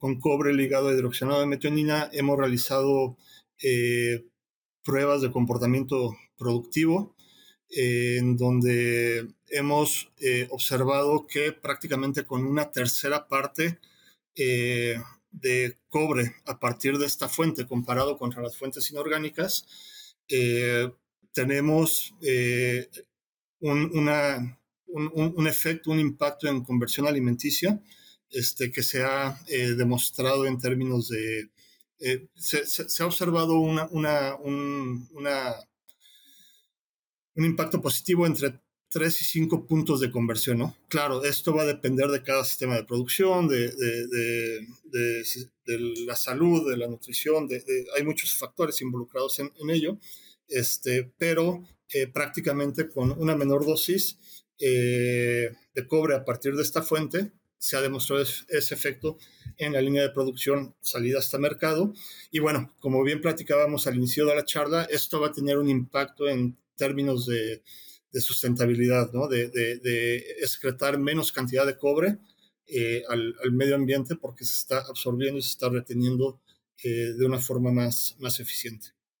con cobre ligado a hidroxenado de metionina, hemos realizado pruebas de comportamiento productivo, en donde hemos observado que prácticamente con una tercera parte de cobre a partir de esta fuente comparado contra las fuentes inorgánicas, tenemos un, un, efecto, un impacto en conversión alimenticia este, que se ha eh, demostrado en términos de... Eh, se, ha observado una, una, un, un impacto positivo entre 3 y 5 puntos de conversión, ¿no? Claro, esto va a depender de cada sistema de producción, de, de, de, de la salud, de la nutrición, hay muchos factores involucrados en, en ello, este, pero eh, prácticamente con una menor dosis eh, de cobre a partir de esta fuente, se ha demostrado ese efecto en la línea de producción salida hasta mercado. Y bueno, como bien platicábamos al inicio de la charla, esto va a tener un impacto en términos de, sustentabilidad, ¿no? de, excretar menos cantidad de cobre eh, al, medio ambiente porque se está absorbiendo y se está reteniendo de una forma más, más eficiente.